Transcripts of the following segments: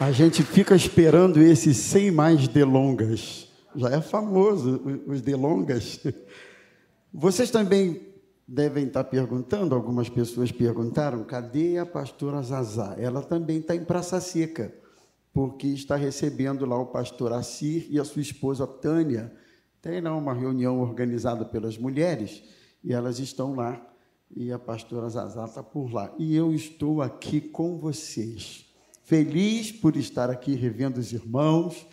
A gente fica esperando esse sem mais delongas. Já é famoso os delongas. Vocês também devem estar perguntando, algumas pessoas perguntaram, cadê a pastora Zazá? Ela também está em Praça Seca, porque está recebendo lá o pastor Assir e a sua esposa Tânia. Tem lá uma reunião organizada pelas mulheres e elas estão lá e a pastora Zazá está por lá. E eu estou aqui com vocês feliz por estar aqui revendo os irmãos,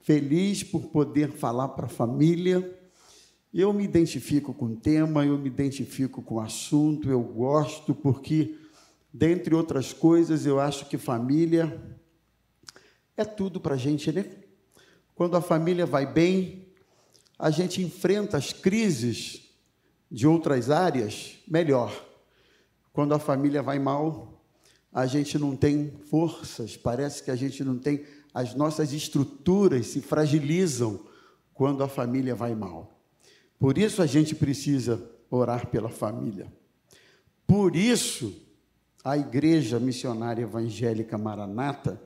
feliz por poder falar para a família. Eu me identifico com o tema, eu me identifico com o assunto, eu gosto, porque, dentre outras coisas, eu acho que família é tudo para a gente, né? Quando a família vai bem, a gente enfrenta as crises de outras áreas melhor. Quando a família vai mal, a gente não tem forças, parece que a gente não tem, as nossas estruturas se fragilizam quando a família vai mal. Por isso a gente precisa orar pela família. Por isso a Igreja Missionária Evangélica Maranata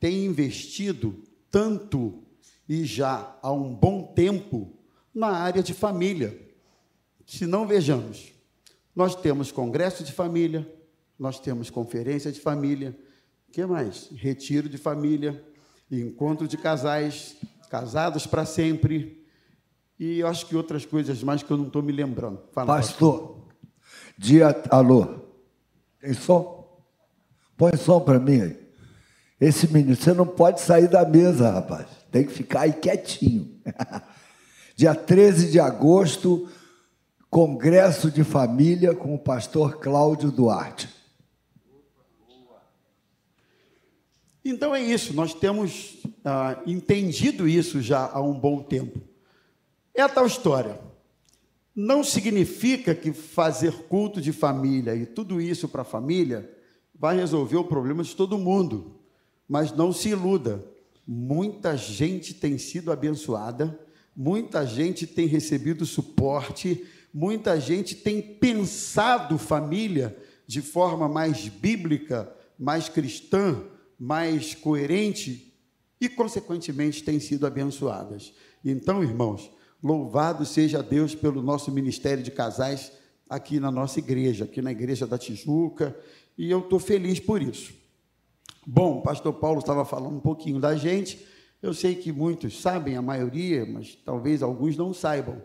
tem investido tanto e já há um bom tempo na área de família. Se não vejamos, nós temos congresso de família, nós temos conferência de família, o que mais? Retiro de família, encontro de casais, casados para sempre, e eu acho que outras coisas mais que eu não estou me lembrando. Fala, pastor, pastor, dia. Alô? Tem som? Põe som para mim aí. Esse menino, você não pode sair da mesa, rapaz. Tem que ficar aí quietinho. dia 13 de agosto, Congresso de Família com o pastor Cláudio Duarte. Então é isso, nós temos ah, entendido isso já há um bom tempo. É a tal história. Não significa que fazer culto de família e tudo isso para a família vai resolver o problema de todo mundo. Mas não se iluda. Muita gente tem sido abençoada, muita gente tem recebido suporte, muita gente tem pensado família de forma mais bíblica, mais cristã, mais coerente e, consequentemente, têm sido abençoadas. Então, irmãos, louvado seja Deus pelo nosso ministério de casais aqui na nossa igreja, aqui na igreja da Tijuca, e eu estou feliz por isso. Bom, o pastor Paulo estava falando um pouquinho da gente, eu sei que muitos sabem, a maioria, mas talvez alguns não saibam.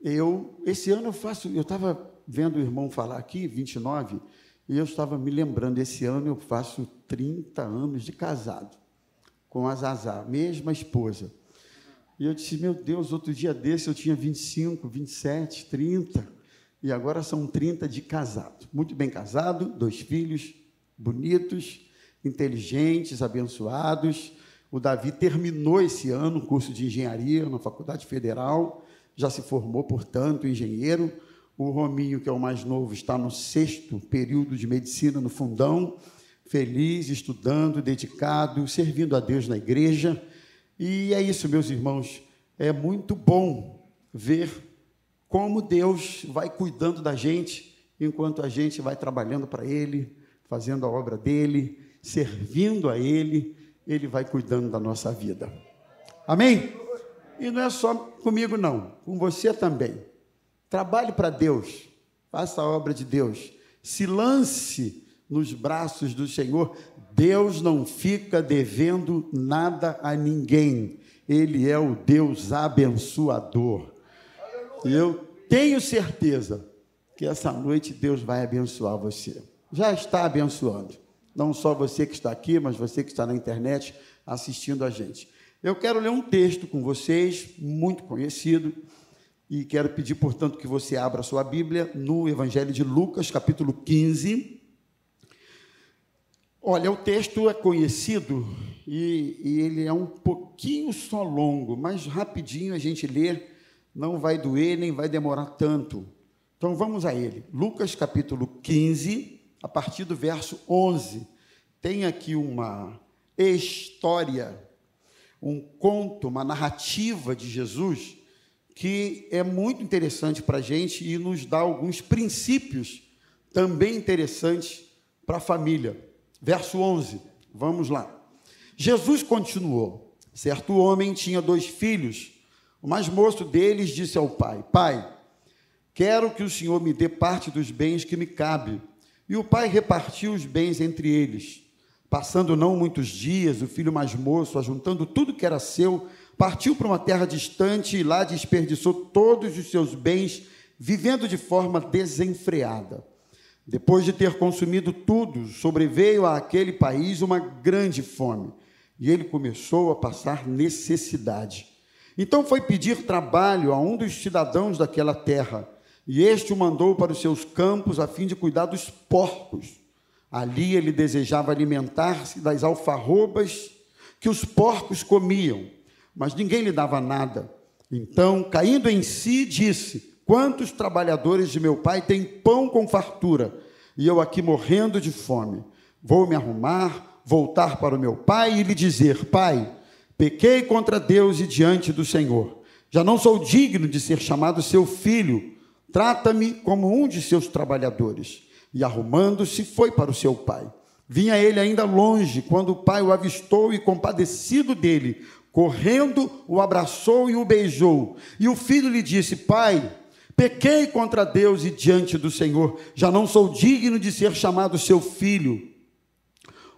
Eu, esse ano eu faço, eu estava vendo o irmão falar aqui, 29, e eu estava me lembrando, esse ano eu faço 30 anos de casado com a Zazá, mesma esposa. E eu disse, meu Deus, outro dia desse eu tinha 25, 27, 30, e agora são 30 de casado. Muito bem casado, dois filhos bonitos, inteligentes, abençoados. O Davi terminou esse ano o curso de engenharia na Faculdade Federal, já se formou, portanto, engenheiro. O Rominho, que é o mais novo, está no sexto período de medicina no fundão, feliz, estudando, dedicado, servindo a Deus na igreja. E é isso, meus irmãos. É muito bom ver como Deus vai cuidando da gente enquanto a gente vai trabalhando para Ele, fazendo a obra dele, servindo a Ele, Ele vai cuidando da nossa vida. Amém? E não é só comigo, não, com você também. Trabalhe para Deus, faça a obra de Deus, se lance nos braços do Senhor. Deus não fica devendo nada a ninguém, Ele é o Deus abençoador. Eu tenho certeza que essa noite Deus vai abençoar você. Já está abençoando. Não só você que está aqui, mas você que está na internet assistindo a gente. Eu quero ler um texto com vocês, muito conhecido, e quero pedir, portanto, que você abra a sua Bíblia no Evangelho de Lucas, capítulo 15. Olha, o texto é conhecido e, e, ele é um pouquinho só longo, mas rapidinho a gente lê, não vai doer nem vai demorar tanto. Então vamos a ele. Lucas capítulo 15, a partir do verso 11. Tem aqui uma história, um conto, uma narrativa de Jesus que é muito interessante para a gente e nos dá alguns princípios também interessantes para a família. Verso 11, vamos lá. Jesus continuou: Certo homem tinha dois filhos. O mais moço deles disse ao pai: Pai, quero que o senhor me dê parte dos bens que me cabe. E o pai repartiu os bens entre eles. Passando não muitos dias, o filho mais moço, ajuntando tudo que era seu, partiu para uma terra distante e lá desperdiçou todos os seus bens, vivendo de forma desenfreada. Depois de ter consumido tudo, sobreveio àquele país uma grande fome e ele começou a passar necessidade. Então foi pedir trabalho a um dos cidadãos daquela terra, e este o mandou para os seus campos a fim de cuidar dos porcos. Ali ele desejava alimentar-se das alfarrobas que os porcos comiam, mas ninguém lhe dava nada. Então, caindo em si, disse: Quantos trabalhadores de meu pai têm pão com fartura, e eu aqui morrendo de fome? Vou me arrumar, voltar para o meu pai e lhe dizer: Pai, pequei contra Deus e diante do Senhor. Já não sou digno de ser chamado seu filho. Trata-me como um de seus trabalhadores. E arrumando-se, foi para o seu pai. Vinha ele ainda longe, quando o pai o avistou e, compadecido dele, correndo, o abraçou e o beijou. E o filho lhe disse: Pai, pequei contra Deus e diante do Senhor. Já não sou digno de ser chamado seu filho.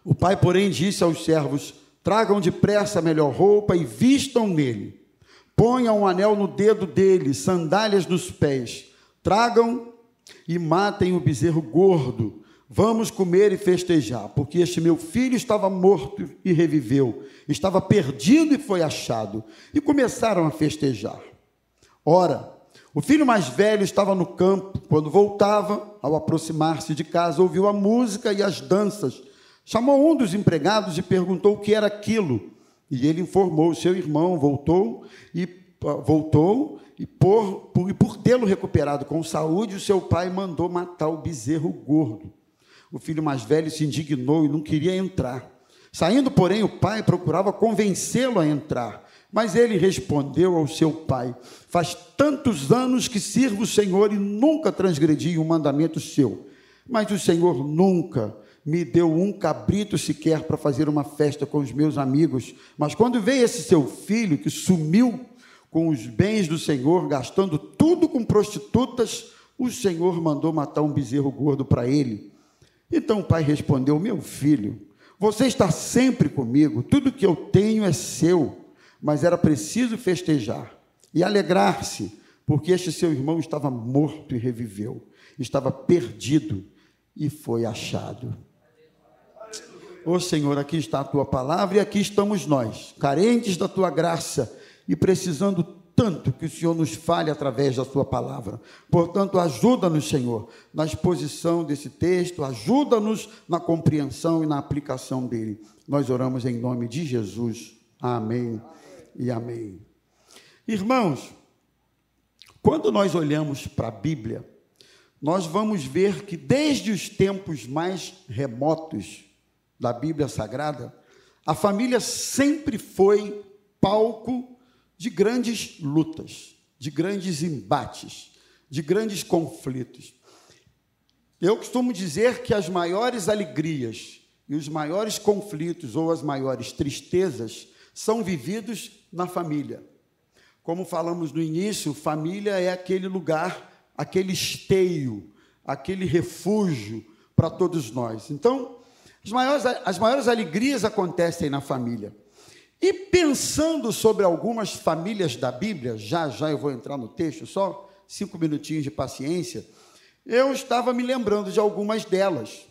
O pai, porém, disse aos servos: Tragam depressa a melhor roupa e vistam nele. Ponham um anel no dedo dele, sandálias nos pés. Tragam e matem o bezerro gordo. Vamos comer e festejar, porque este meu filho estava morto e reviveu, estava perdido e foi achado. E começaram a festejar. Ora, o filho mais velho estava no campo. Quando voltava, ao aproximar-se de casa, ouviu a música e as danças Chamou um dos empregados e perguntou o que era aquilo. E ele informou: seu irmão voltou e ah, voltou e por, por, por tê-lo recuperado com saúde, o seu pai mandou matar o bezerro gordo. O filho mais velho se indignou e não queria entrar. Saindo, porém, o pai procurava convencê-lo a entrar. Mas ele respondeu ao seu pai: Faz tantos anos que sirvo o Senhor e nunca transgredi um mandamento seu. Mas o Senhor nunca me deu um cabrito sequer para fazer uma festa com os meus amigos. Mas quando veio esse seu filho que sumiu com os bens do Senhor, gastando tudo com prostitutas, o Senhor mandou matar um bezerro gordo para ele. Então o pai respondeu: Meu filho, você está sempre comigo, tudo que eu tenho é seu. Mas era preciso festejar e alegrar-se, porque este seu irmão estava morto e reviveu, estava perdido e foi achado. Ô oh, Senhor, aqui está a tua palavra e aqui estamos nós, carentes da tua graça e precisando tanto que o Senhor nos fale através da tua palavra. Portanto, ajuda-nos, Senhor, na exposição desse texto, ajuda-nos na compreensão e na aplicação dele. Nós oramos em nome de Jesus. Amém, amém. e amém. Irmãos, quando nós olhamos para a Bíblia, nós vamos ver que desde os tempos mais remotos, da Bíblia Sagrada, a família sempre foi palco de grandes lutas, de grandes embates, de grandes conflitos. Eu costumo dizer que as maiores alegrias e os maiores conflitos ou as maiores tristezas são vividos na família. Como falamos no início, família é aquele lugar, aquele esteio, aquele refúgio para todos nós. Então, as maiores, as maiores alegrias acontecem na família. E pensando sobre algumas famílias da Bíblia, já já eu vou entrar no texto, só cinco minutinhos de paciência, eu estava me lembrando de algumas delas.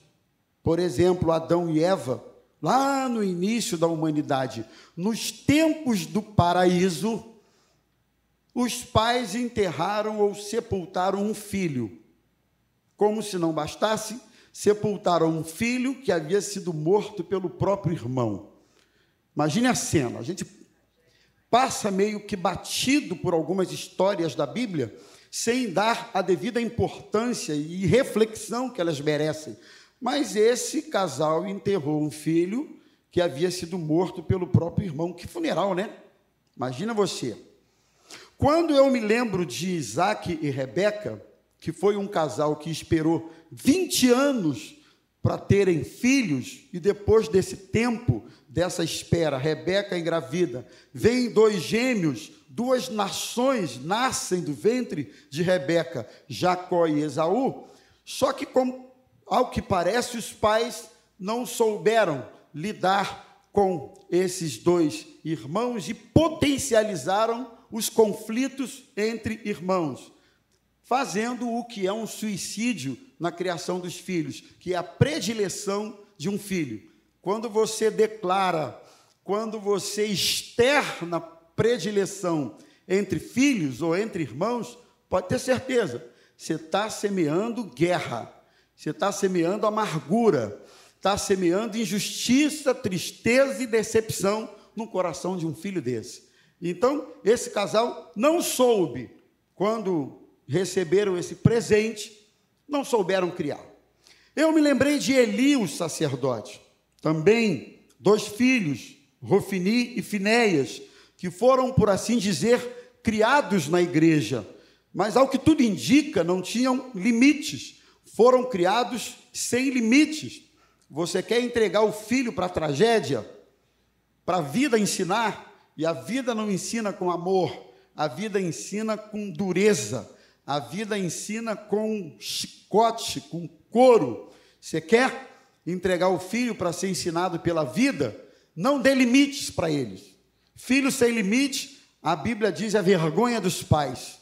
Por exemplo, Adão e Eva, lá no início da humanidade, nos tempos do paraíso, os pais enterraram ou sepultaram um filho. Como se não bastasse, sepultaram um filho que havia sido morto pelo próprio irmão. Imagine a cena, a gente passa meio que batido por algumas histórias da Bíblia, sem dar a devida importância e reflexão que elas merecem. Mas esse casal enterrou um filho que havia sido morto pelo próprio irmão. Que funeral, né? Imagina você. Quando eu me lembro de Isaac e Rebeca, que foi um casal que esperou 20 anos para terem filhos, e depois desse tempo, dessa espera, Rebeca engravida, vem dois gêmeos, duas nações nascem do ventre de Rebeca, Jacó e Esaú. Só que, como, ao que parece, os pais não souberam lidar com esses dois irmãos e potencializaram os conflitos entre irmãos, fazendo o que é um suicídio na criação dos filhos, que é a predileção de um filho. Quando você declara, quando você externa predileção entre filhos ou entre irmãos, pode ter certeza, você está semeando guerra, você está semeando amargura, está semeando injustiça, tristeza e decepção no coração de um filho desse. Então, esse casal não soube, quando receberam esse presente, não souberam criar. Eu me lembrei de Eli, o sacerdote, também dois filhos, Rofini e Finéias, que foram, por assim dizer, criados na igreja, mas ao que tudo indica, não tinham limites, foram criados sem limites. Você quer entregar o filho para a tragédia, para a vida ensinar, e a vida não ensina com amor, a vida ensina com dureza, a vida ensina com chicote, com couro. Você quer entregar o filho para ser ensinado pela vida? Não dê limites para eles. Filho sem limite, a Bíblia diz, é a vergonha dos pais.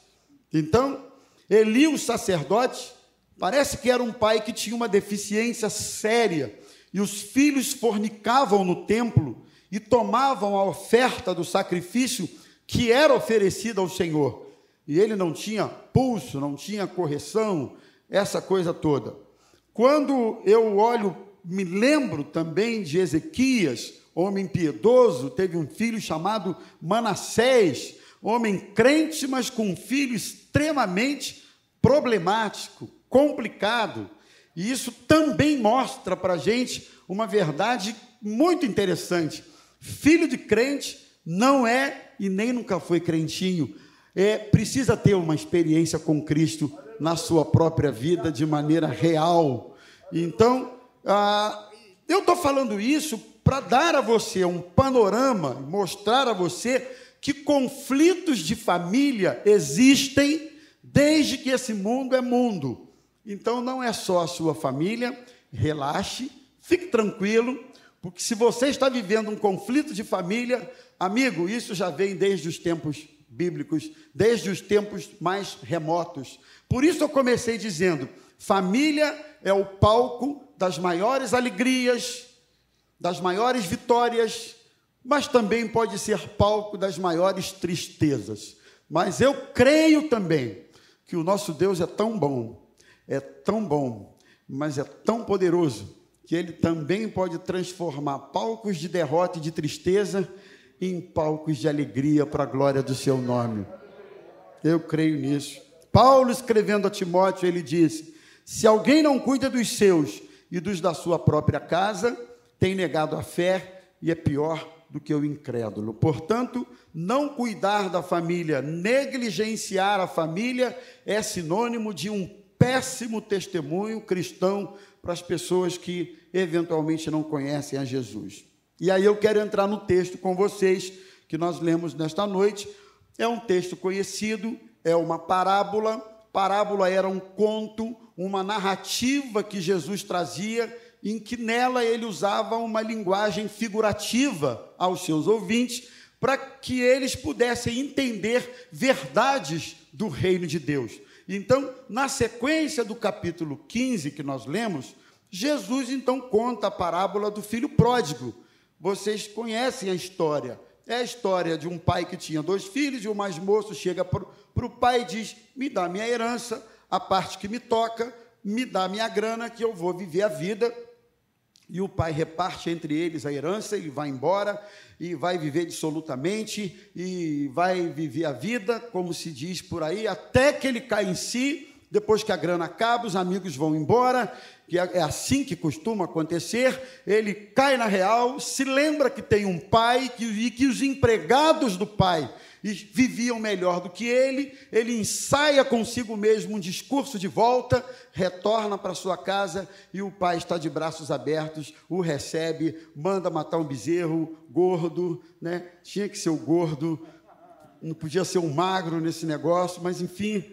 Então, Eli, o sacerdote, parece que era um pai que tinha uma deficiência séria, e os filhos fornicavam no templo e tomavam a oferta do sacrifício que era oferecida ao Senhor. E ele não tinha pulso, não tinha correção, essa coisa toda. Quando eu olho, me lembro também de Ezequias, homem piedoso, teve um filho chamado Manassés, homem crente, mas com um filho extremamente problemático, complicado. E isso também mostra para a gente uma verdade muito interessante. Filho de crente não é e nem nunca foi crentinho. É, precisa ter uma experiência com Cristo na sua própria vida de maneira real. Então, ah, eu estou falando isso para dar a você um panorama, mostrar a você que conflitos de família existem desde que esse mundo é mundo. Então, não é só a sua família, relaxe, fique tranquilo, porque se você está vivendo um conflito de família, amigo, isso já vem desde os tempos bíblicos, desde os tempos mais remotos. Por isso eu comecei dizendo: família é o palco das maiores alegrias, das maiores vitórias, mas também pode ser palco das maiores tristezas. Mas eu creio também que o nosso Deus é tão bom, é tão bom, mas é tão poderoso que ele também pode transformar palcos de derrota e de tristeza em palcos de alegria para a glória do seu nome. Eu creio nisso. Paulo, escrevendo a Timóteo, ele disse: Se alguém não cuida dos seus e dos da sua própria casa, tem negado a fé e é pior do que o incrédulo. Portanto, não cuidar da família, negligenciar a família, é sinônimo de um péssimo testemunho cristão para as pessoas que eventualmente não conhecem a Jesus. E aí eu quero entrar no texto com vocês que nós lemos nesta noite. É um texto conhecido, é uma parábola. Parábola era um conto, uma narrativa que Jesus trazia, em que nela ele usava uma linguagem figurativa aos seus ouvintes, para que eles pudessem entender verdades do reino de Deus. Então, na sequência do capítulo 15 que nós lemos, Jesus então conta a parábola do filho pródigo. Vocês conhecem a história. É a história de um pai que tinha dois filhos e o mais moço chega para o pai e diz: Me dá minha herança, a parte que me toca, me dá minha grana, que eu vou viver a vida. E o pai reparte entre eles a herança, ele vai embora e vai viver dissolutamente e vai viver a vida, como se diz por aí, até que ele cai em si depois que a grana acaba, os amigos vão embora, que é, é assim que costuma acontecer. Ele cai na real, se lembra que tem um pai que, e que os empregados do pai viviam melhor do que ele, ele ensaia consigo mesmo um discurso de volta, retorna para sua casa e o pai está de braços abertos, o recebe, manda matar um bezerro gordo, né? Tinha que ser o gordo, não podia ser um magro nesse negócio, mas enfim.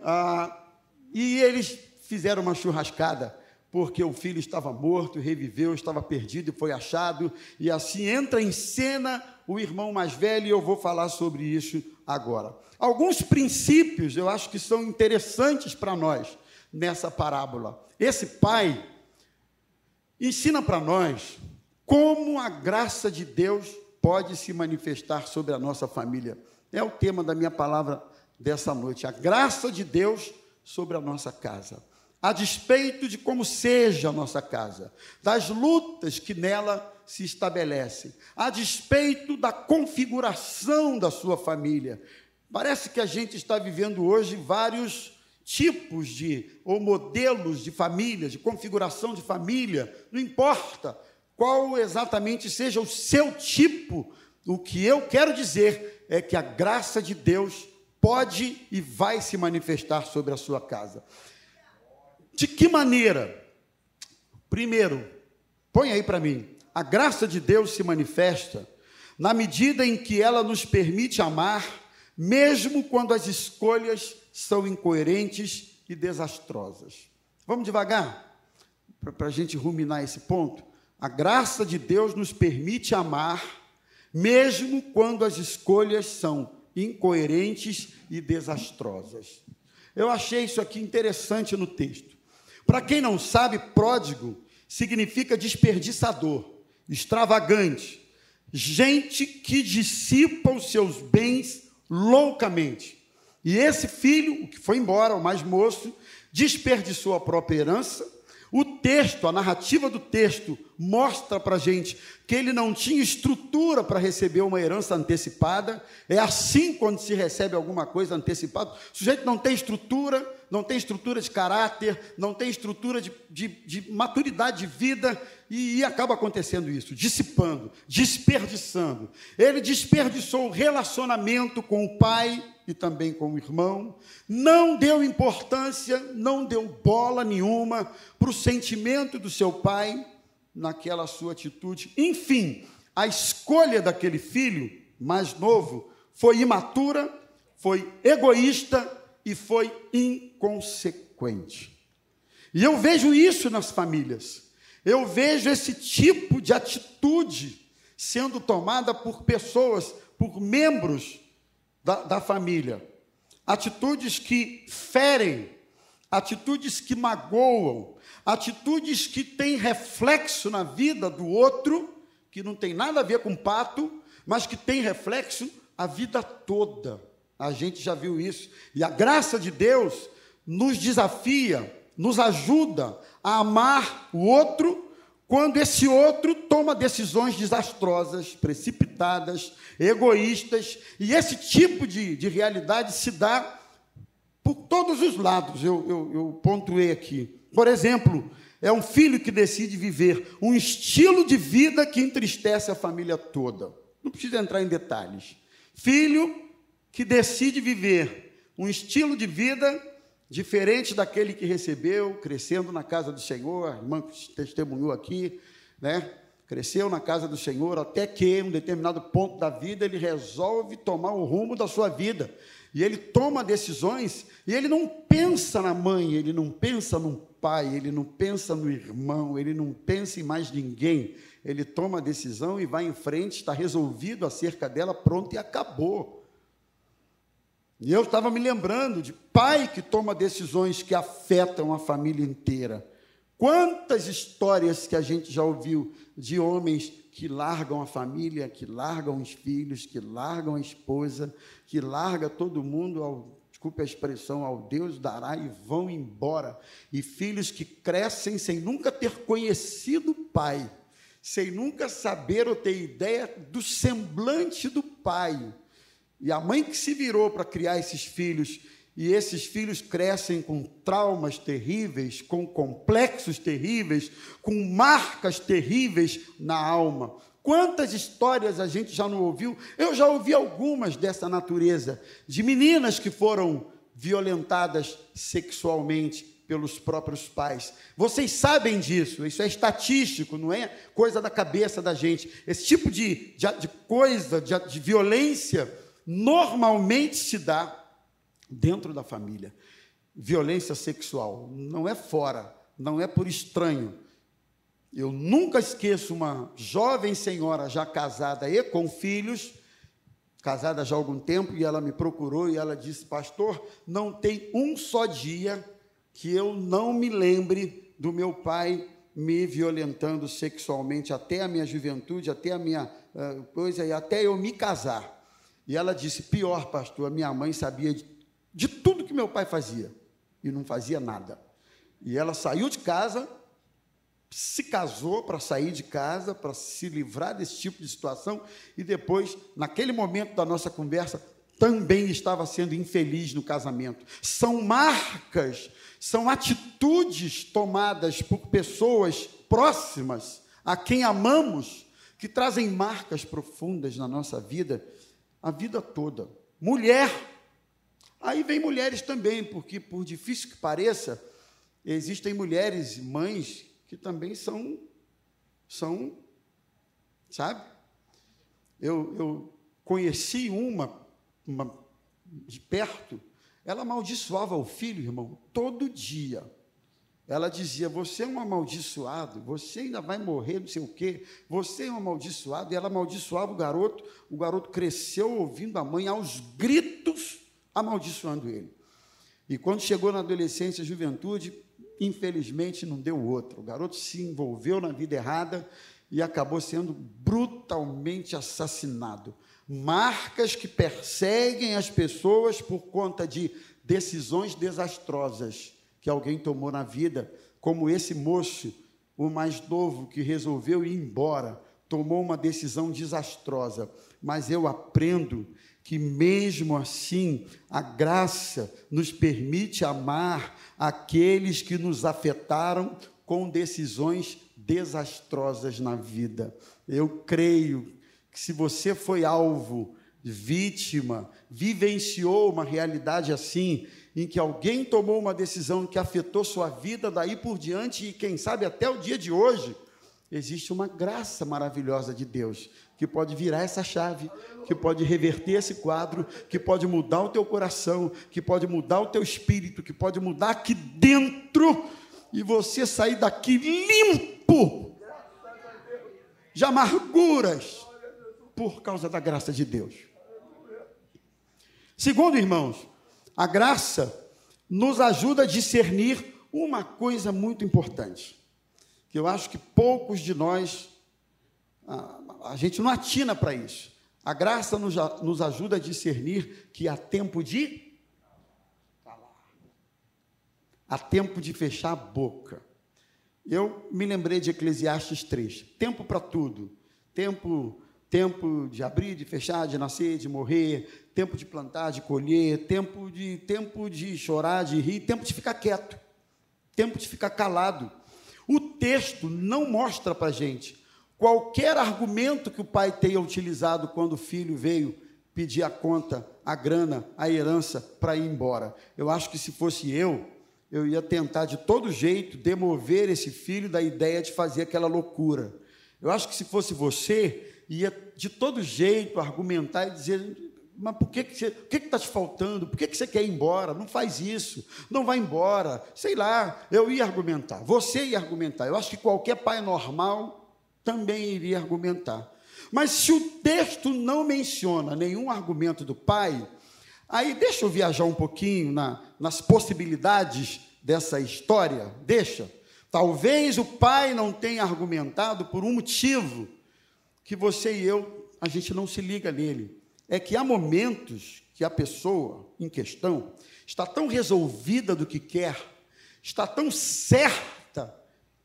Ah, e eles fizeram uma churrascada porque o filho estava morto, reviveu, estava perdido e foi achado, e assim entra em cena o irmão mais velho, e eu vou falar sobre isso agora. Alguns princípios eu acho que são interessantes para nós nessa parábola. Esse pai ensina para nós como a graça de Deus pode se manifestar sobre a nossa família. É o tema da minha palavra dessa noite. A graça de Deus sobre a nossa casa a despeito de como seja a nossa casa, das lutas que nela se estabelecem, a despeito da configuração da sua família. Parece que a gente está vivendo hoje vários tipos de ou modelos de família, de configuração de família, não importa qual exatamente seja o seu tipo, o que eu quero dizer é que a graça de Deus pode e vai se manifestar sobre a sua casa. De que maneira? Primeiro, põe aí para mim. A graça de Deus se manifesta na medida em que ela nos permite amar, mesmo quando as escolhas são incoerentes e desastrosas. Vamos devagar, para a gente ruminar esse ponto. A graça de Deus nos permite amar, mesmo quando as escolhas são incoerentes e desastrosas. Eu achei isso aqui interessante no texto. Para quem não sabe, pródigo significa desperdiçador, extravagante, gente que dissipa os seus bens loucamente. E esse filho, o que foi embora, o mais moço, desperdiçou a própria herança. O texto, a narrativa do texto, mostra para a gente que ele não tinha estrutura para receber uma herança antecipada. É assim quando se recebe alguma coisa antecipada. O sujeito não tem estrutura, não tem estrutura de caráter, não tem estrutura de, de, de maturidade de vida, e, e acaba acontecendo isso, dissipando, desperdiçando. Ele desperdiçou o relacionamento com o pai e também com o irmão, não deu importância, não deu bola nenhuma para o sentimento do seu pai naquela sua atitude. Enfim, a escolha daquele filho mais novo foi imatura, foi egoísta e foi inconsequente. E eu vejo isso nas famílias. Eu vejo esse tipo de atitude sendo tomada por pessoas, por membros da, da família. Atitudes que ferem, atitudes que magoam, atitudes que têm reflexo na vida do outro, que não tem nada a ver com pato, mas que tem reflexo a vida toda. A gente já viu isso. E a graça de Deus nos desafia, nos ajuda a amar o outro quando esse outro toma decisões desastrosas, precipitadas, egoístas. E esse tipo de, de realidade se dá por todos os lados, eu, eu, eu pontuei aqui. Por exemplo, é um filho que decide viver um estilo de vida que entristece a família toda. Não precisa entrar em detalhes. Filho que decide viver um estilo de vida diferente daquele que recebeu, crescendo na casa do Senhor, a irmã testemunhou aqui, né? Cresceu na casa do Senhor até que, em um determinado ponto da vida, ele resolve tomar o rumo da sua vida. E ele toma decisões e ele não pensa na mãe, ele não pensa no pai, ele não pensa no irmão, ele não pensa em mais ninguém. Ele toma a decisão e vai em frente, está resolvido acerca dela, pronto e acabou. E eu estava me lembrando de pai que toma decisões que afetam a família inteira. Quantas histórias que a gente já ouviu de homens que largam a família, que largam os filhos, que largam a esposa, que larga todo mundo ao, desculpe a expressão, ao Deus dará e vão embora. E filhos que crescem sem nunca ter conhecido o pai, sem nunca saber ou ter ideia do semblante do pai. E a mãe que se virou para criar esses filhos e esses filhos crescem com traumas terríveis, com complexos terríveis, com marcas terríveis na alma. Quantas histórias a gente já não ouviu? Eu já ouvi algumas dessa natureza, de meninas que foram violentadas sexualmente pelos próprios pais. Vocês sabem disso, isso é estatístico, não é coisa da cabeça da gente. Esse tipo de, de, de coisa, de, de violência, normalmente se dá dentro da família. Violência sexual não é fora, não é por estranho. Eu nunca esqueço uma jovem senhora já casada e com filhos, casada já há algum tempo, e ela me procurou e ela disse: Pastor, não tem um só dia que eu não me lembre do meu pai me violentando sexualmente até a minha juventude, até a minha uh, coisa, e até eu me casar. E ela disse: Pior, pastor, a minha mãe sabia de de tudo que meu pai fazia e não fazia nada. E ela saiu de casa, se casou para sair de casa, para se livrar desse tipo de situação, e depois, naquele momento da nossa conversa, também estava sendo infeliz no casamento. São marcas, são atitudes tomadas por pessoas próximas a quem amamos, que trazem marcas profundas na nossa vida, a vida toda. Mulher Aí vem mulheres também, porque por difícil que pareça, existem mulheres, mães, que também são, são sabe? Eu, eu conheci uma, uma de perto, ela amaldiçoava o filho, irmão, todo dia. Ela dizia: Você é um amaldiçoado, você ainda vai morrer, não sei o quê, você é um amaldiçoado. E ela amaldiçoava o garoto, o garoto cresceu ouvindo a mãe aos gritos amaldiçoando ele. E quando chegou na adolescência e juventude, infelizmente não deu outro. O garoto se envolveu na vida errada e acabou sendo brutalmente assassinado. Marcas que perseguem as pessoas por conta de decisões desastrosas que alguém tomou na vida, como esse moço, o mais novo, que resolveu ir embora, tomou uma decisão desastrosa. Mas eu aprendo que mesmo assim a graça nos permite amar aqueles que nos afetaram com decisões desastrosas na vida. Eu creio que se você foi alvo, vítima, vivenciou uma realidade assim, em que alguém tomou uma decisão que afetou sua vida daí por diante e quem sabe até o dia de hoje, existe uma graça maravilhosa de Deus que pode virar essa chave, que pode reverter esse quadro, que pode mudar o teu coração, que pode mudar o teu espírito, que pode mudar aqui dentro e você sair daqui limpo de amarguras por causa da graça de Deus. Segundo, irmãos, a graça nos ajuda a discernir uma coisa muito importante, que eu acho que poucos de nós ah, a gente não atina para isso. A graça nos, nos ajuda a discernir que há tempo de falar, há tempo de fechar a boca. Eu me lembrei de Eclesiastes 3: tempo para tudo, tempo tempo de abrir, de fechar, de nascer, de morrer, tempo de plantar, de colher, tempo de tempo de chorar, de rir, tempo de ficar quieto, tempo de ficar calado. O texto não mostra para gente Qualquer argumento que o pai tenha utilizado quando o filho veio pedir a conta, a grana, a herança para ir embora. Eu acho que se fosse eu, eu ia tentar de todo jeito demover esse filho da ideia de fazer aquela loucura. Eu acho que se fosse você, ia de todo jeito argumentar e dizer: mas por que, que você, o que está te faltando? Por que, que você quer ir embora? Não faz isso, não vai embora. Sei lá, eu ia argumentar, você ia argumentar. Eu acho que qualquer pai normal também iria argumentar. Mas se o texto não menciona nenhum argumento do pai, aí deixa eu viajar um pouquinho na, nas possibilidades dessa história, deixa. Talvez o pai não tenha argumentado por um motivo que você e eu, a gente não se liga nele. É que há momentos que a pessoa em questão está tão resolvida do que quer, está tão certa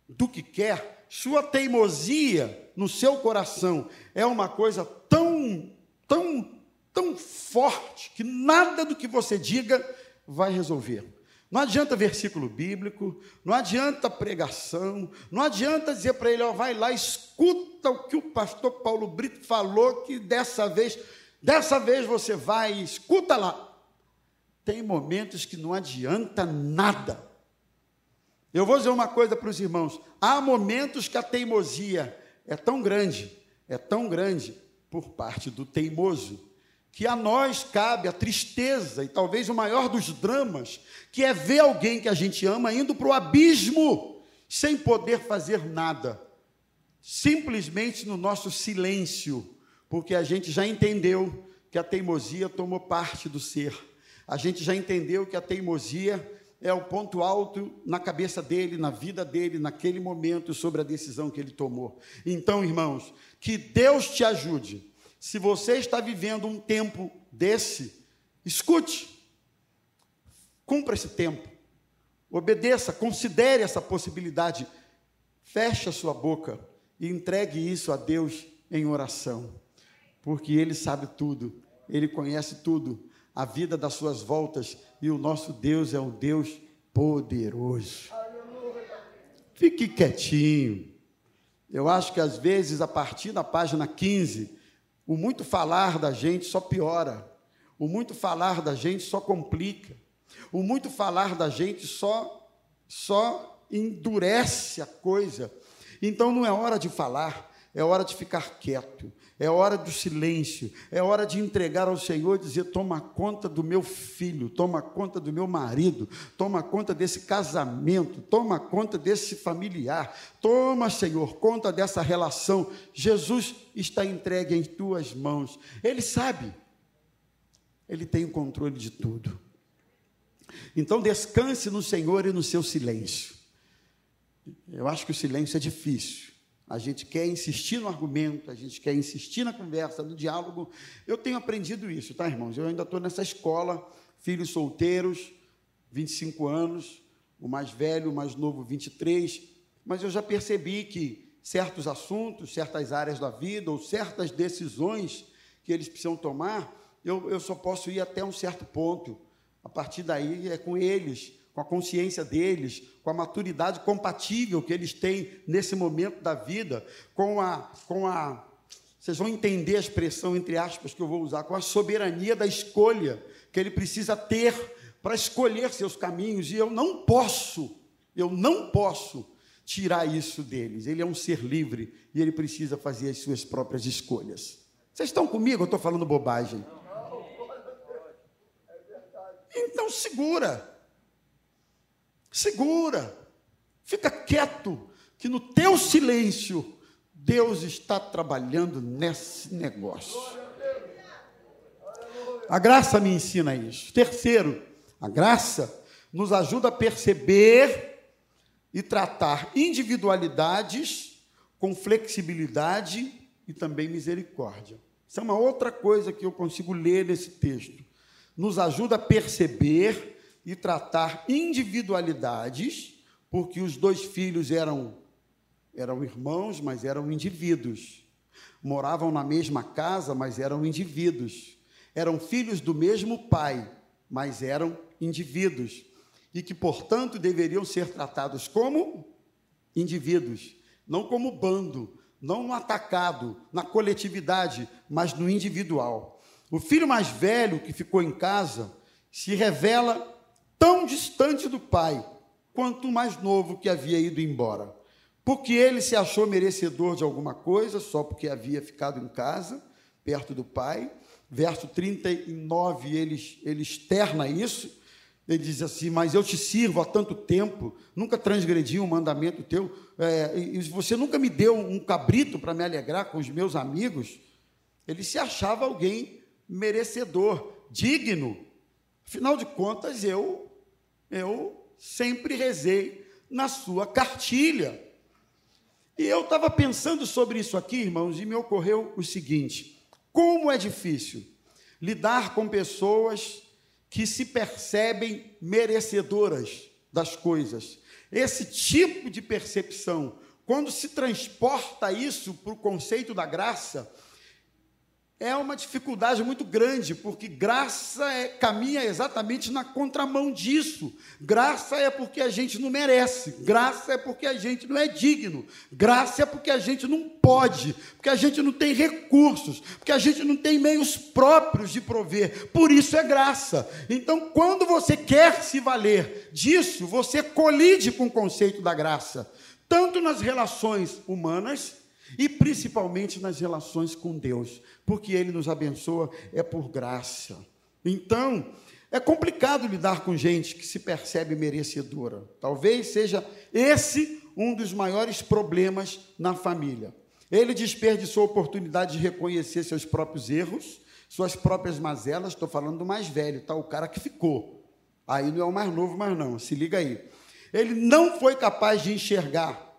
do que quer, sua teimosia no seu coração é uma coisa tão, tão, tão forte que nada do que você diga vai resolver. Não adianta versículo bíblico, não adianta pregação, não adianta dizer para ele, ó, vai lá, escuta o que o pastor Paulo Brito falou, que dessa vez, dessa vez você vai, escuta lá. Tem momentos que não adianta nada. Eu vou dizer uma coisa para os irmãos: há momentos que a teimosia é tão grande, é tão grande por parte do teimoso, que a nós cabe a tristeza e talvez o maior dos dramas, que é ver alguém que a gente ama indo para o abismo sem poder fazer nada, simplesmente no nosso silêncio, porque a gente já entendeu que a teimosia tomou parte do ser, a gente já entendeu que a teimosia é o ponto alto na cabeça dele, na vida dele, naquele momento, sobre a decisão que ele tomou. Então, irmãos, que Deus te ajude se você está vivendo um tempo desse, escute, cumpra esse tempo, obedeça, considere essa possibilidade, feche a sua boca e entregue isso a Deus em oração, porque Ele sabe tudo, Ele conhece tudo, a vida das suas voltas, e o nosso Deus é um Deus poderoso. Fique quietinho. Eu acho que às vezes, a partir da página 15, o muito falar da gente só piora. O muito falar da gente só complica. O muito falar da gente só só endurece a coisa. Então não é hora de falar, é hora de ficar quieto, é hora do silêncio, é hora de entregar ao Senhor e dizer: toma conta do meu filho, toma conta do meu marido, toma conta desse casamento, toma conta desse familiar, toma, Senhor, conta dessa relação. Jesus está entregue em tuas mãos, Ele sabe, Ele tem o controle de tudo. Então descanse no Senhor e no seu silêncio. Eu acho que o silêncio é difícil. A gente quer insistir no argumento, a gente quer insistir na conversa, no diálogo. Eu tenho aprendido isso, tá, irmãos? Eu ainda estou nessa escola, filhos solteiros, 25 anos, o mais velho, o mais novo, 23. Mas eu já percebi que certos assuntos, certas áreas da vida ou certas decisões que eles precisam tomar, eu, eu só posso ir até um certo ponto. A partir daí é com eles com a consciência deles, com a maturidade compatível que eles têm nesse momento da vida, com a, com a vocês vão entender a expressão, entre aspas, que eu vou usar, com a soberania da escolha que ele precisa ter para escolher seus caminhos, e eu não posso, eu não posso tirar isso deles. Ele é um ser livre e ele precisa fazer as suas próprias escolhas. Vocês estão comigo? Eu estou falando bobagem. Então segura. Segura, fica quieto, que no teu silêncio Deus está trabalhando nesse negócio. A graça me ensina isso. Terceiro, a graça nos ajuda a perceber e tratar individualidades com flexibilidade e também misericórdia. Isso é uma outra coisa que eu consigo ler nesse texto. Nos ajuda a perceber e tratar individualidades, porque os dois filhos eram eram irmãos, mas eram indivíduos. Moravam na mesma casa, mas eram indivíduos. Eram filhos do mesmo pai, mas eram indivíduos. E que, portanto, deveriam ser tratados como indivíduos, não como bando, não no atacado, na coletividade, mas no individual. O filho mais velho que ficou em casa se revela tão distante do pai quanto o mais novo que havia ido embora. Porque ele se achou merecedor de alguma coisa, só porque havia ficado em casa, perto do pai. Verso 39, ele, ele externa isso. Ele diz assim: Mas eu te sirvo há tanto tempo, nunca transgredi um mandamento teu, é, e você nunca me deu um cabrito para me alegrar com os meus amigos. Ele se achava alguém merecedor, digno. Afinal de contas, eu eu sempre rezei na sua cartilha. E eu estava pensando sobre isso aqui, irmãos, e me ocorreu o seguinte: como é difícil lidar com pessoas que se percebem merecedoras das coisas. Esse tipo de percepção, quando se transporta isso para o conceito da graça, é uma dificuldade muito grande, porque graça é, caminha exatamente na contramão disso. Graça é porque a gente não merece, graça é porque a gente não é digno, graça é porque a gente não pode, porque a gente não tem recursos, porque a gente não tem meios próprios de prover. Por isso é graça. Então, quando você quer se valer disso, você colide com o conceito da graça, tanto nas relações humanas e principalmente nas relações com Deus, porque Ele nos abençoa é por graça. Então, é complicado lidar com gente que se percebe merecedora. Talvez seja esse um dos maiores problemas na família. Ele desperdiçou a oportunidade de reconhecer seus próprios erros, suas próprias mazelas. Estou falando do mais velho, tá? O cara que ficou. Aí não é o mais novo, mas não. Se liga aí. Ele não foi capaz de enxergar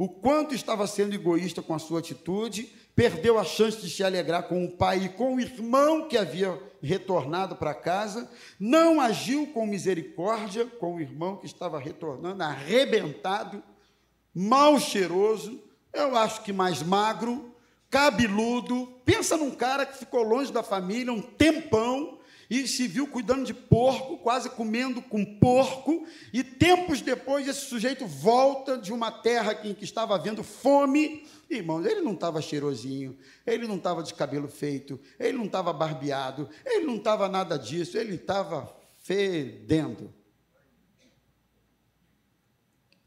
o quanto estava sendo egoísta com a sua atitude, perdeu a chance de se alegrar com o pai e com o irmão que havia retornado para casa, não agiu com misericórdia com o irmão que estava retornando, arrebentado, mal cheiroso, eu acho que mais magro, cabeludo. Pensa num cara que ficou longe da família um tempão e se viu cuidando de porco, quase comendo com porco, e tempos depois esse sujeito volta de uma terra em que estava havendo fome. Irmãos, ele não estava cheirosinho, ele não estava de cabelo feito, ele não estava barbeado, ele não estava nada disso, ele estava fedendo.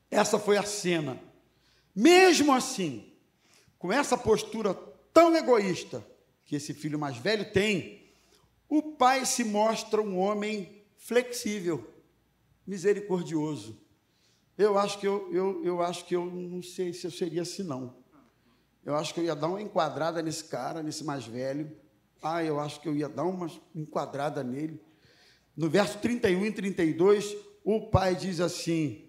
Essa foi a cena. Mesmo assim, com essa postura tão egoísta que esse filho mais velho tem, o pai se mostra um homem flexível, misericordioso. Eu acho que eu, eu, eu acho que eu não sei se eu seria assim, não. Eu acho que eu ia dar uma enquadrada nesse cara, nesse mais velho. Ah, eu acho que eu ia dar uma enquadrada nele. No verso 31 e 32, o pai diz assim: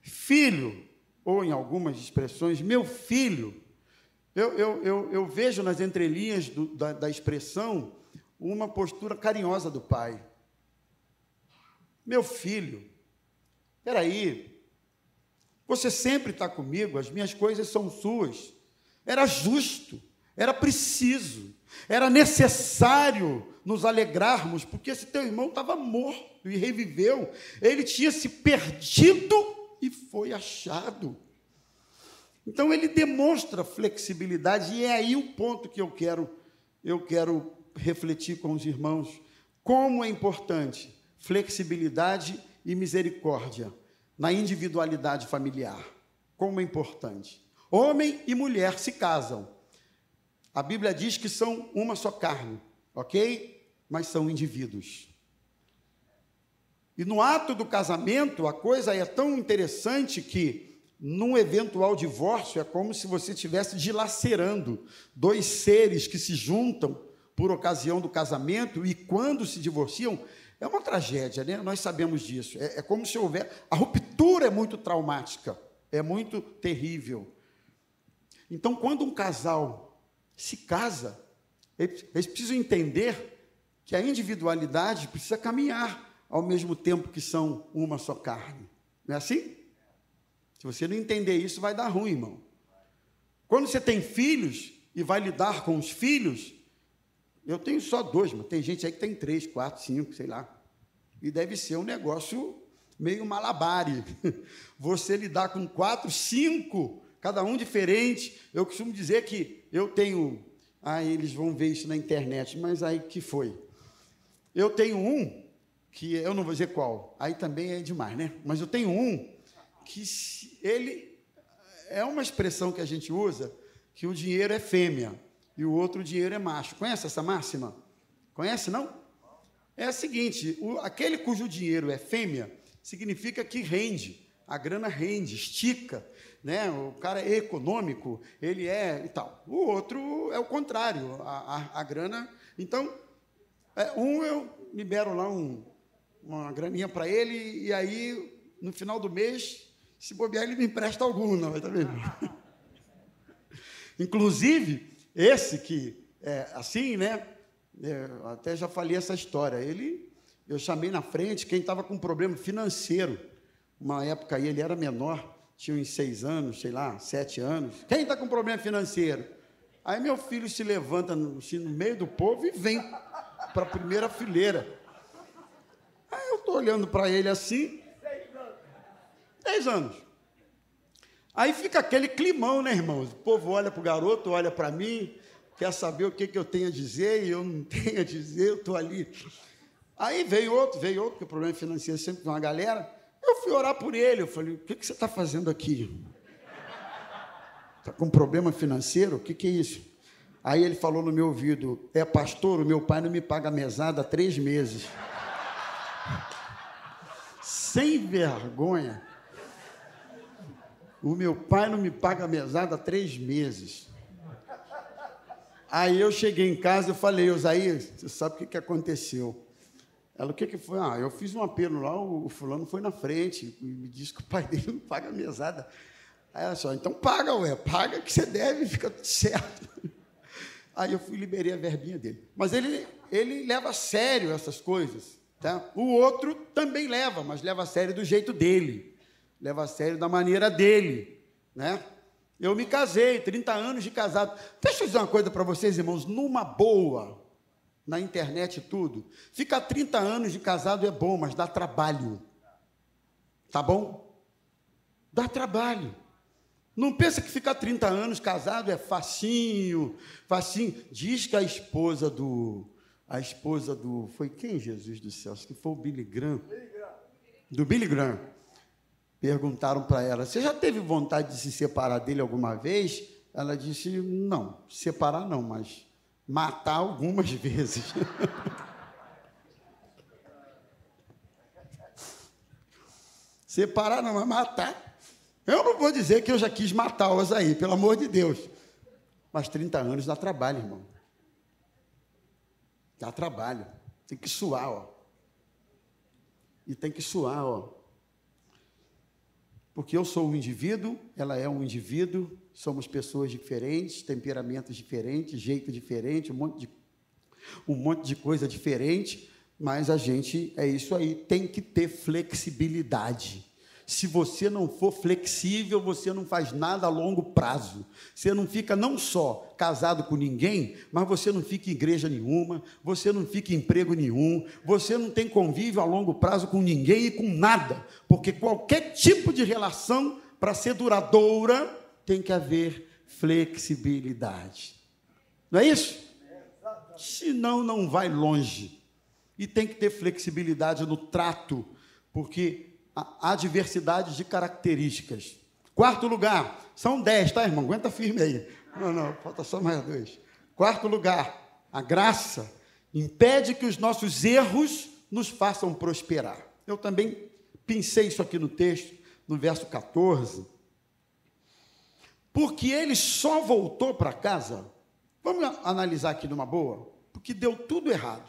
Filho, ou em algumas expressões, meu filho. Eu, eu, eu, eu vejo nas entrelinhas do, da, da expressão uma postura carinhosa do pai. Meu filho, peraí, você sempre está comigo, as minhas coisas são suas. Era justo, era preciso, era necessário nos alegrarmos, porque esse teu irmão estava morto e reviveu, ele tinha se perdido e foi achado. Então ele demonstra flexibilidade e é aí o ponto que eu quero eu quero refletir com os irmãos como é importante flexibilidade e misericórdia na individualidade familiar. Como é importante. Homem e mulher se casam. A Bíblia diz que são uma só carne, ok? Mas são indivíduos. E no ato do casamento, a coisa é tão interessante que, num eventual divórcio, é como se você estivesse dilacerando dois seres que se juntam por ocasião do casamento e quando se divorciam, é uma tragédia, né? Nós sabemos disso. É, é como se houver. A ruptura é muito traumática, é muito terrível. Então, quando um casal se casa, eles precisam entender que a individualidade precisa caminhar ao mesmo tempo que são uma só carne. Não é assim? Se você não entender isso, vai dar ruim, irmão. Quando você tem filhos e vai lidar com os filhos, eu tenho só dois, mas tem gente aí que tem três, quatro, cinco, sei lá. E deve ser um negócio meio malabare. Você lidar com quatro, cinco, cada um diferente. Eu costumo dizer que eu tenho. Ah, eles vão ver isso na internet, mas aí que foi. Eu tenho um, que eu não vou dizer qual, aí também é demais, né? Mas eu tenho um que ele é uma expressão que a gente usa que o dinheiro é fêmea e o outro dinheiro é macho. Conhece essa máxima? Conhece, não? É a seguinte: o, aquele cujo dinheiro é fêmea significa que rende, a grana rende, estica, né? O cara é econômico, ele é e tal. O outro é o contrário, a, a, a grana. Então, é, um eu libero lá um, uma graninha para ele e aí no final do mês, se bobear, ele me empresta alguma, tá vendo? Inclusive, esse que é assim, né? É, até já falei essa história. Ele, eu chamei na frente quem estava com problema financeiro. Uma época aí ele era menor, tinha uns seis anos, sei lá, sete anos. Quem está com problema financeiro? Aí meu filho se levanta no, assim, no meio do povo e vem para a primeira fileira. Aí eu estou olhando para ele assim. Dez anos. Aí fica aquele climão, né, irmãos? O povo olha para o garoto, olha para mim, quer saber o que, que eu tenho a dizer e eu não tenho a dizer, eu estou ali. Aí veio outro, veio outro, porque o problema financeiro sempre tem uma galera. Eu fui orar por ele, eu falei, o que, que você está fazendo aqui? Está com problema financeiro? O que, que é isso? Aí ele falou no meu ouvido: É pastor, o meu pai não me paga mesada há três meses. Sem vergonha. O meu pai não me paga mesada há três meses. Aí eu cheguei em casa e falei, Osaías, você sabe o que, que aconteceu? Ela, o que, que foi? Ah, eu fiz um apelo lá, o fulano foi na frente e me disse que o pai dele não paga mesada. Aí ela só, então paga, ué, paga que você deve, fica tudo certo. Aí eu fui liberei a verbinha dele. Mas ele, ele leva a sério essas coisas. Tá? O outro também leva, mas leva a sério do jeito dele. Leva a sério da maneira dele. Né? Eu me casei, 30 anos de casado. Deixa eu dizer uma coisa para vocês, irmãos, numa boa, na internet tudo. Ficar 30 anos de casado é bom, mas dá trabalho. Tá bom? Dá trabalho. Não pensa que ficar 30 anos casado é facinho, facinho. Diz que a esposa do. A esposa do. Foi quem, Jesus do céu? Que foi o Billy Graham. Do Billy Graham. Perguntaram para ela: Você já teve vontade de se separar dele alguma vez? Ela disse: Não, separar não, mas matar algumas vezes. separar não, mas matar. Eu não vou dizer que eu já quis matá-las aí, pelo amor de Deus. Mas 30 anos dá trabalho, irmão. Dá trabalho. Tem que suar, ó. E tem que suar, ó. Porque eu sou um indivíduo, ela é um indivíduo, somos pessoas diferentes, temperamentos diferentes, jeito diferente, um monte de, um monte de coisa diferente, mas a gente é isso aí, tem que ter flexibilidade. Se você não for flexível, você não faz nada a longo prazo. Você não fica não só casado com ninguém, mas você não fica em igreja nenhuma, você não fica em emprego nenhum, você não tem convívio a longo prazo com ninguém e com nada. Porque qualquer tipo de relação, para ser duradoura, tem que haver flexibilidade. Não é isso? Senão não vai longe. E tem que ter flexibilidade no trato, porque há diversidade de características. Quarto lugar, são dez, tá, irmão? Aguenta firme aí. Não, não, falta só mais dois. Quarto lugar, a graça impede que os nossos erros nos façam prosperar. Eu também pensei isso aqui no texto, no verso 14. Porque ele só voltou para casa. Vamos analisar aqui numa boa? Porque deu tudo errado.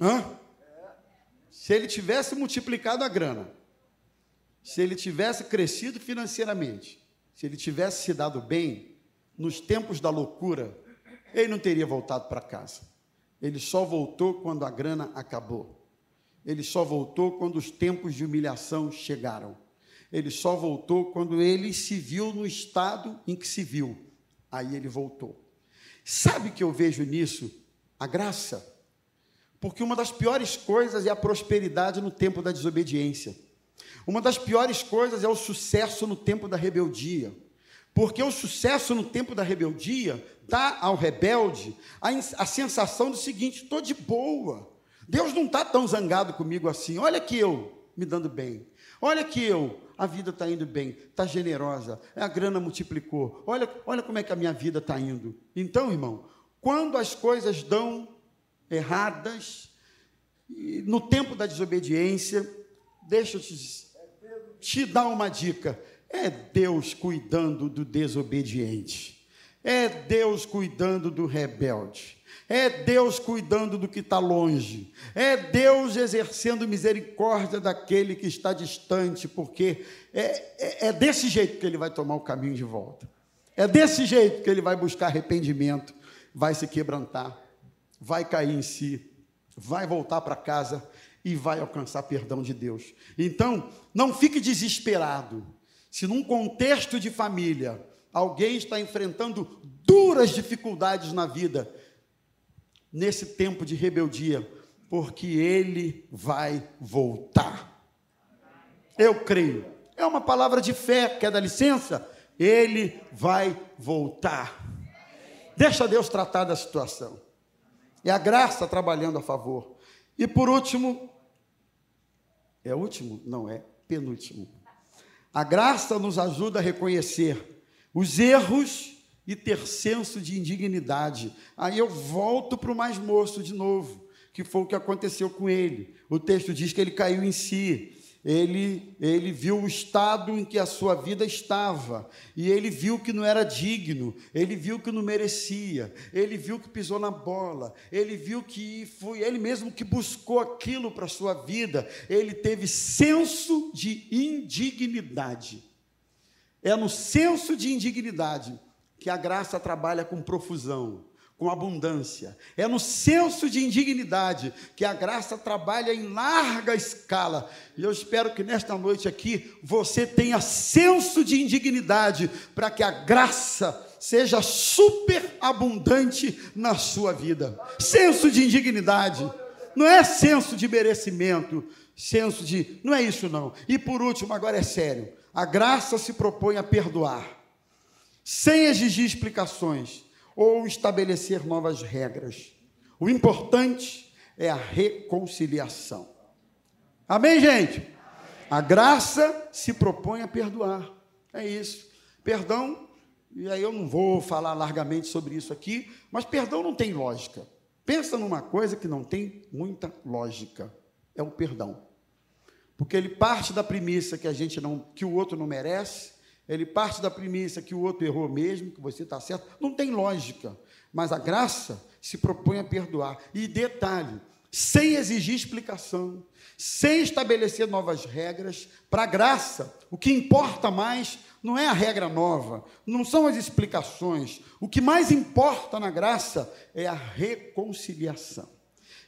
Hã? Se ele tivesse multiplicado a grana, se ele tivesse crescido financeiramente, se ele tivesse se dado bem nos tempos da loucura, ele não teria voltado para casa. Ele só voltou quando a grana acabou. Ele só voltou quando os tempos de humilhação chegaram. Ele só voltou quando ele se viu no estado em que se viu. Aí ele voltou. Sabe que eu vejo nisso? A graça. Porque uma das piores coisas é a prosperidade no tempo da desobediência. Uma das piores coisas é o sucesso no tempo da rebeldia. Porque o sucesso no tempo da rebeldia dá ao rebelde a, a sensação do seguinte: estou de boa. Deus não está tão zangado comigo assim. Olha que eu me dando bem. Olha que eu, a vida está indo bem, está generosa, a grana multiplicou. Olha, olha como é que a minha vida está indo. Então, irmão, quando as coisas dão erradas, no tempo da desobediência, deixa eu te, te dar uma dica: é Deus cuidando do desobediente, é Deus cuidando do rebelde. É Deus cuidando do que está longe. É Deus exercendo misericórdia daquele que está distante, porque é, é, é, desse jeito que ele vai tomar o caminho de volta. É desse jeito que ele vai buscar arrependimento, vai se quebrantar vai cair em si, vai voltar para casa e vai alcançar perdão de Deus. Então, não fique desesperado. Se num contexto de família alguém está enfrentando duras dificuldades na vida, nesse tempo de rebeldia, porque ele vai voltar. Eu creio. É uma palavra de fé, quer dar licença? Ele vai voltar. Deixa Deus tratar da situação. É a graça trabalhando a favor. E por último, é último? Não, é penúltimo. A graça nos ajuda a reconhecer os erros e ter senso de indignidade. Aí eu volto para o mais moço de novo, que foi o que aconteceu com ele. O texto diz que ele caiu em si ele, ele viu o estado em que a sua vida estava, e ele viu que não era digno, ele viu que não merecia, ele viu que pisou na bola, ele viu que foi ele mesmo que buscou aquilo para a sua vida, ele teve senso de indignidade. É no senso de indignidade que a graça trabalha com profusão com abundância. É no senso de indignidade que a graça trabalha em larga escala. E eu espero que nesta noite aqui você tenha senso de indignidade para que a graça seja super abundante na sua vida. Senso de indignidade. Não é senso de merecimento, senso de. Não é isso, não. E por último, agora é sério. A graça se propõe a perdoar, sem exigir explicações ou estabelecer novas regras. O importante é a reconciliação. Amém, gente? A graça se propõe a perdoar. É isso. Perdão, e aí eu não vou falar largamente sobre isso aqui, mas perdão não tem lógica. Pensa numa coisa que não tem muita lógica. É o perdão. Porque ele parte da premissa que a gente não, que o outro não merece, ele parte da premissa que o outro errou mesmo, que você está certo. Não tem lógica. Mas a graça se propõe a perdoar. E detalhe, sem exigir explicação, sem estabelecer novas regras, para a graça, o que importa mais não é a regra nova, não são as explicações. O que mais importa na graça é a reconciliação.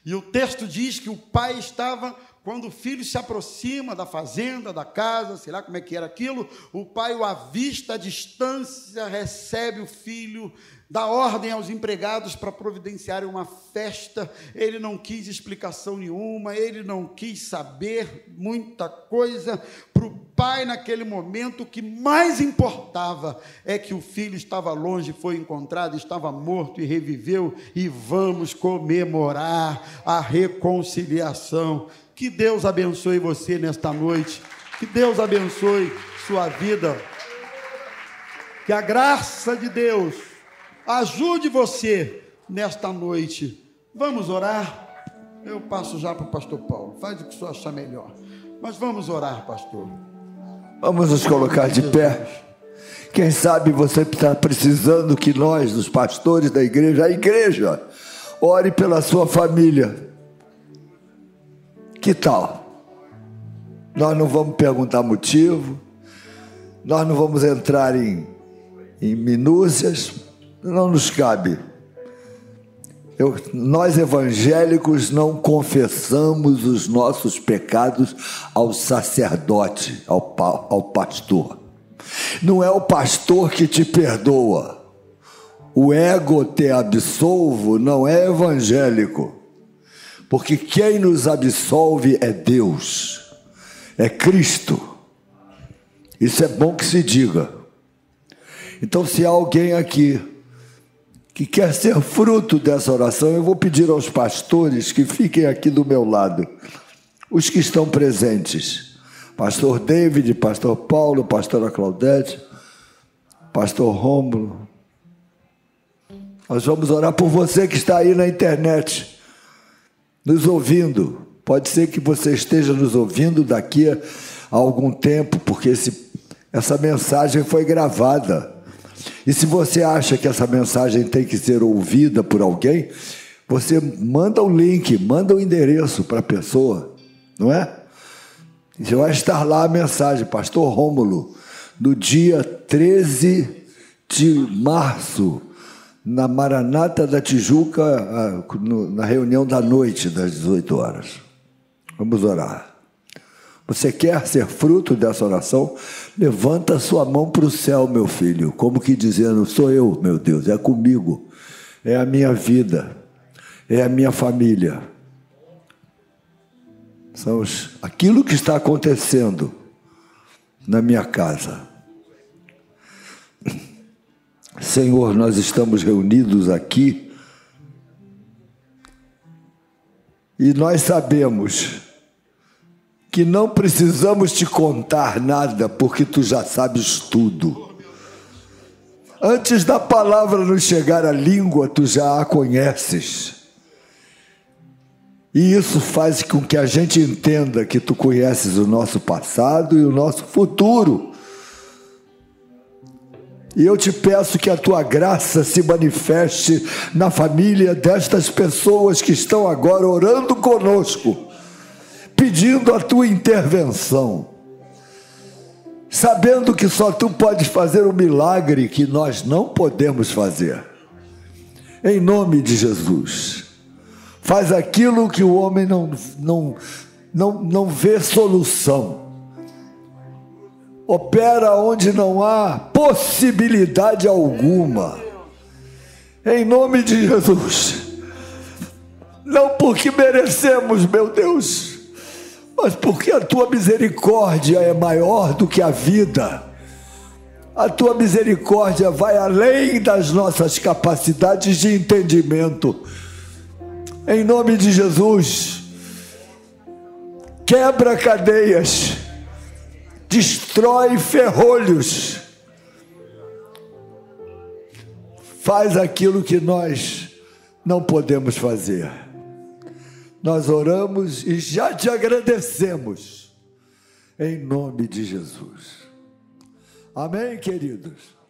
E o texto diz que o pai estava quando o filho se aproxima da fazenda, da casa, sei lá como é que era aquilo, o pai o avista à distância, recebe o filho, dá ordem aos empregados para providenciarem uma festa. Ele não quis explicação nenhuma, ele não quis saber muita coisa. Para o pai, naquele momento, o que mais importava é que o filho estava longe, foi encontrado, estava morto e reviveu, e vamos comemorar a reconciliação que Deus abençoe você nesta noite. Que Deus abençoe sua vida. Que a graça de Deus ajude você nesta noite. Vamos orar. Eu passo já para o pastor Paulo. Faz o que o senhor achar melhor. Mas vamos orar, pastor. Vamos nos colocar de pé. Quem sabe você está precisando que nós, os pastores da igreja, a igreja, ore pela sua família que tal? Nós não vamos perguntar motivo, nós não vamos entrar em, em minúcias, não nos cabe. Eu, nós evangélicos não confessamos os nossos pecados ao sacerdote, ao, ao pastor. Não é o pastor que te perdoa. O ego te absolvo não é evangélico porque quem nos absolve é Deus, é Cristo. Isso é bom que se diga. Então, se há alguém aqui que quer ser fruto dessa oração, eu vou pedir aos pastores que fiquem aqui do meu lado, os que estão presentes. Pastor David, Pastor Paulo, Pastora Claudete, Pastor Rômulo. Nós vamos orar por você que está aí na internet nos ouvindo. Pode ser que você esteja nos ouvindo daqui a algum tempo, porque esse, essa mensagem foi gravada. E se você acha que essa mensagem tem que ser ouvida por alguém, você manda o link, manda o endereço para a pessoa, não é? E vai estar lá a mensagem, Pastor Rômulo, no dia 13 de março na Maranata da Tijuca, na reunião da noite, das 18 horas. Vamos orar. Você quer ser fruto dessa oração? Levanta sua mão para o céu, meu filho, como que dizendo: sou eu, meu Deus, é comigo, é a minha vida, é a minha família. São aquilo que está acontecendo na minha casa. Senhor, nós estamos reunidos aqui e nós sabemos que não precisamos te contar nada, porque tu já sabes tudo. Antes da palavra nos chegar à língua, tu já a conheces. E isso faz com que a gente entenda que tu conheces o nosso passado e o nosso futuro. E eu te peço que a tua graça se manifeste na família destas pessoas que estão agora orando conosco pedindo a tua intervenção, sabendo que só tu podes fazer um milagre que nós não podemos fazer. Em nome de Jesus, faz aquilo que o homem não, não, não, não vê solução. Opera onde não há possibilidade alguma. Em nome de Jesus. Não porque merecemos, meu Deus mas porque a tua misericórdia é maior do que a vida. A tua misericórdia vai além das nossas capacidades de entendimento. Em nome de Jesus, quebra cadeias, destrói ferrolhos, faz aquilo que nós não podemos fazer nós oramos e já te agradecemos, em nome de Jesus. Amém, queridos?